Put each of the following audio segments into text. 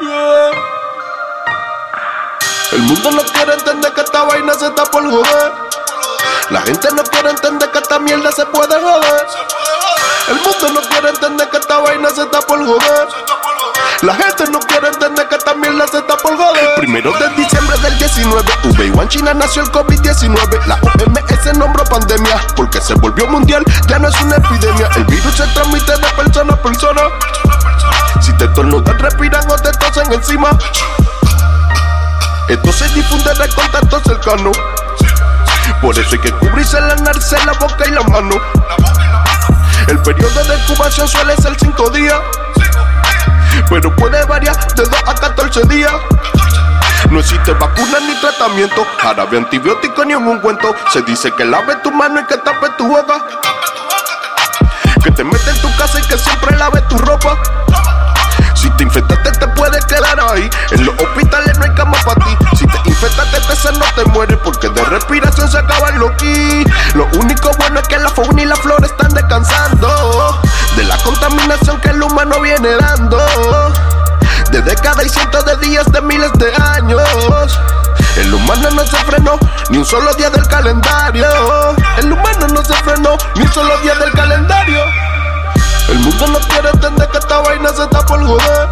El mundo no quiere entender que esta vaina se está por joder. La gente no quiere entender que esta mierda se puede joder. El mundo no quiere entender que esta vaina se está por joder. La gente no quiere entender que esta mierda se está por joder. Primero de diciembre del 19, V1 China nació el COVID-19. La OMS nombró pandemia porque se volvió mundial. Ya no es una epidemia. El virus se transmite de persona a persona. Estornudan, respiran o te tosen encima. Esto se difunde de contacto cercano. Por eso hay que cubrirse la nariz, la boca y la mano. El periodo de incubación suele ser 5 días. Pero puede variar de 2 a 14 días. No existe vacuna ni tratamiento, jarabe antibiótico ni un ungüento. Se dice que lave tu mano y que tape tu boca. Que te metes en tu casa y que siempre lave tu ropa. En los hospitales no hay cama para ti. Si te infectaste te no te mueres porque de respiración se acaban los ki. Lo único bueno es que la fauna y la flora están descansando de la contaminación que el humano viene dando. De décadas y cientos de días, de miles de años. El humano no se frenó ni un solo día del calendario. El humano no se frenó ni un solo día del calendario. El mundo no quiere entender que esta vaina se está por joder.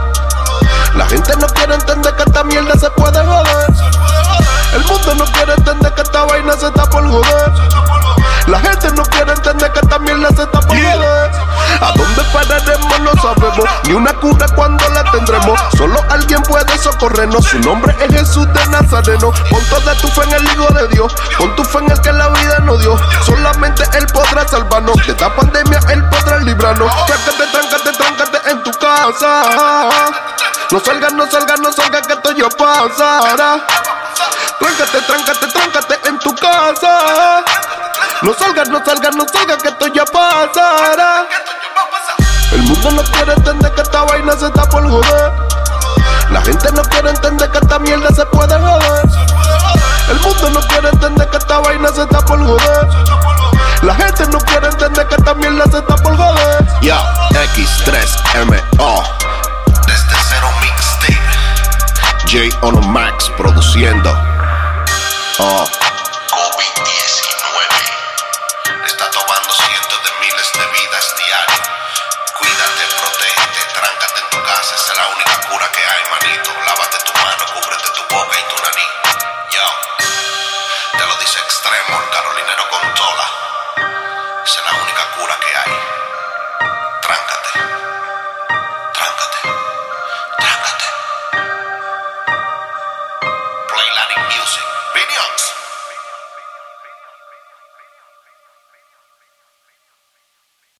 Mierda se puede joder. El mundo no quiere entender que esta vaina se está por joder. La gente no quiere entender que esta mierda se está por joder. ¿A dónde pararemos? No sabemos. Ni una cura cuando la tendremos. Solo alguien puede socorrernos. Su nombre es Jesús de Nazareno. Pon toda tu fe en el Hijo de Dios. Pon tu fe en el que la vida nos dio. Solamente Él podrá salvarnos. De esta pandemia Él podrá librarnos. Tráncate, tráncate, tráncate en tu casa. No salgas, no salgas, no salgas Tráncate, tráncate, tráncate en tu casa. No salgas, no salgas, no salgas que esto ya pasará. El mundo no quiere entender que esta vaina se está por joder. La gente no quiere entender que esta mierda se puede joder. El mundo no quiere entender que esta vaina se está por joder. La gente no quiere entender que esta mierda se está por joder. Ya, X3MO. J Ono Max produciendo. Oh.